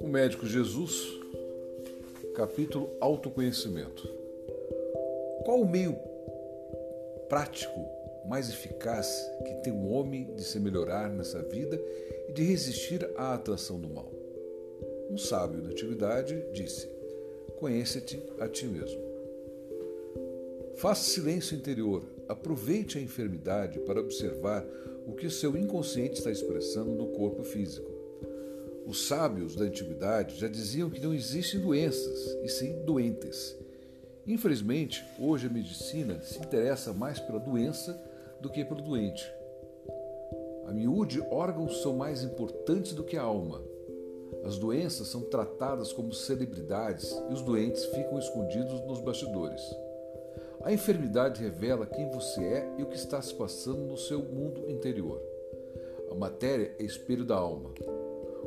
O médico Jesus, capítulo Autoconhecimento. Qual o meio prático mais eficaz que tem o homem de se melhorar nessa vida e de resistir à atração do mal? Um sábio da antiguidade disse: Conhece-te a ti mesmo. Faça silêncio interior, aproveite a enfermidade para observar o que seu inconsciente está expressando no corpo físico. Os sábios da antiguidade já diziam que não existem doenças, e sim doentes. Infelizmente, hoje a medicina se interessa mais pela doença do que pelo doente. A miúde, órgãos são mais importantes do que a alma. As doenças são tratadas como celebridades e os doentes ficam escondidos nos bastidores. A enfermidade revela quem você é e o que está se passando no seu mundo interior. A matéria é espelho da alma.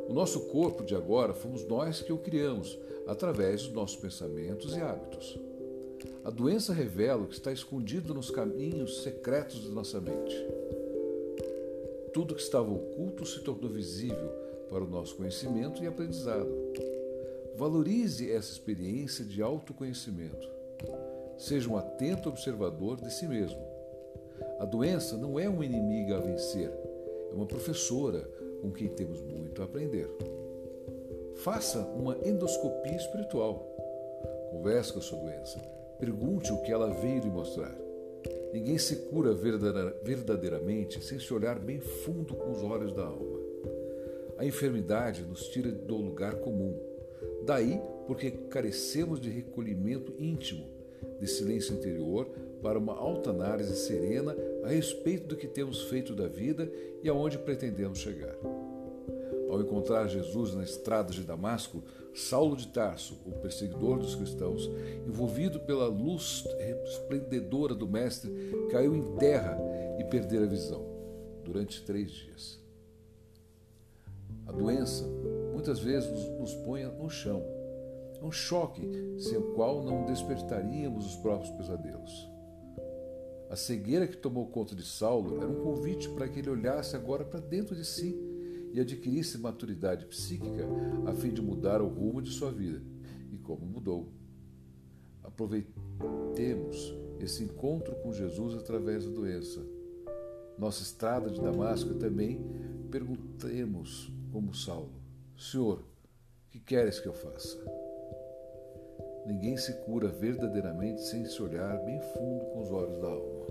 O nosso corpo de agora fomos nós que o criamos através dos nossos pensamentos e hábitos. A doença revela o que está escondido nos caminhos secretos de nossa mente. Tudo que estava oculto se tornou visível para o nosso conhecimento e aprendizado. Valorize essa experiência de autoconhecimento. Seja um atento observador de si mesmo. A doença não é uma inimiga a vencer, é uma professora com quem temos muito a aprender. Faça uma endoscopia espiritual. Converse com a sua doença. Pergunte o que ela veio lhe mostrar. Ninguém se cura verdadeiramente sem se olhar bem fundo com os olhos da alma. A enfermidade nos tira do lugar comum. Daí porque carecemos de recolhimento íntimo, de silêncio interior, para uma alta análise serena a respeito do que temos feito da vida e aonde pretendemos chegar. Ao encontrar Jesus na estrada de Damasco, Saulo de Tarso, o perseguidor dos cristãos, envolvido pela luz resplendedora do Mestre, caiu em terra e perdera a visão durante três dias. A doença muitas vezes nos põe no chão. Um choque sem o qual não despertaríamos os próprios pesadelos. A cegueira que tomou conta de Saulo era um convite para que ele olhasse agora para dentro de si e adquirisse maturidade psíquica a fim de mudar o rumo de sua vida. E como mudou. Aproveitemos esse encontro com Jesus através da doença. Nossa estrada de Damasco também perguntemos como Saulo: Senhor, que queres que eu faça? Ninguém se cura verdadeiramente sem se olhar bem fundo com os olhos da alma.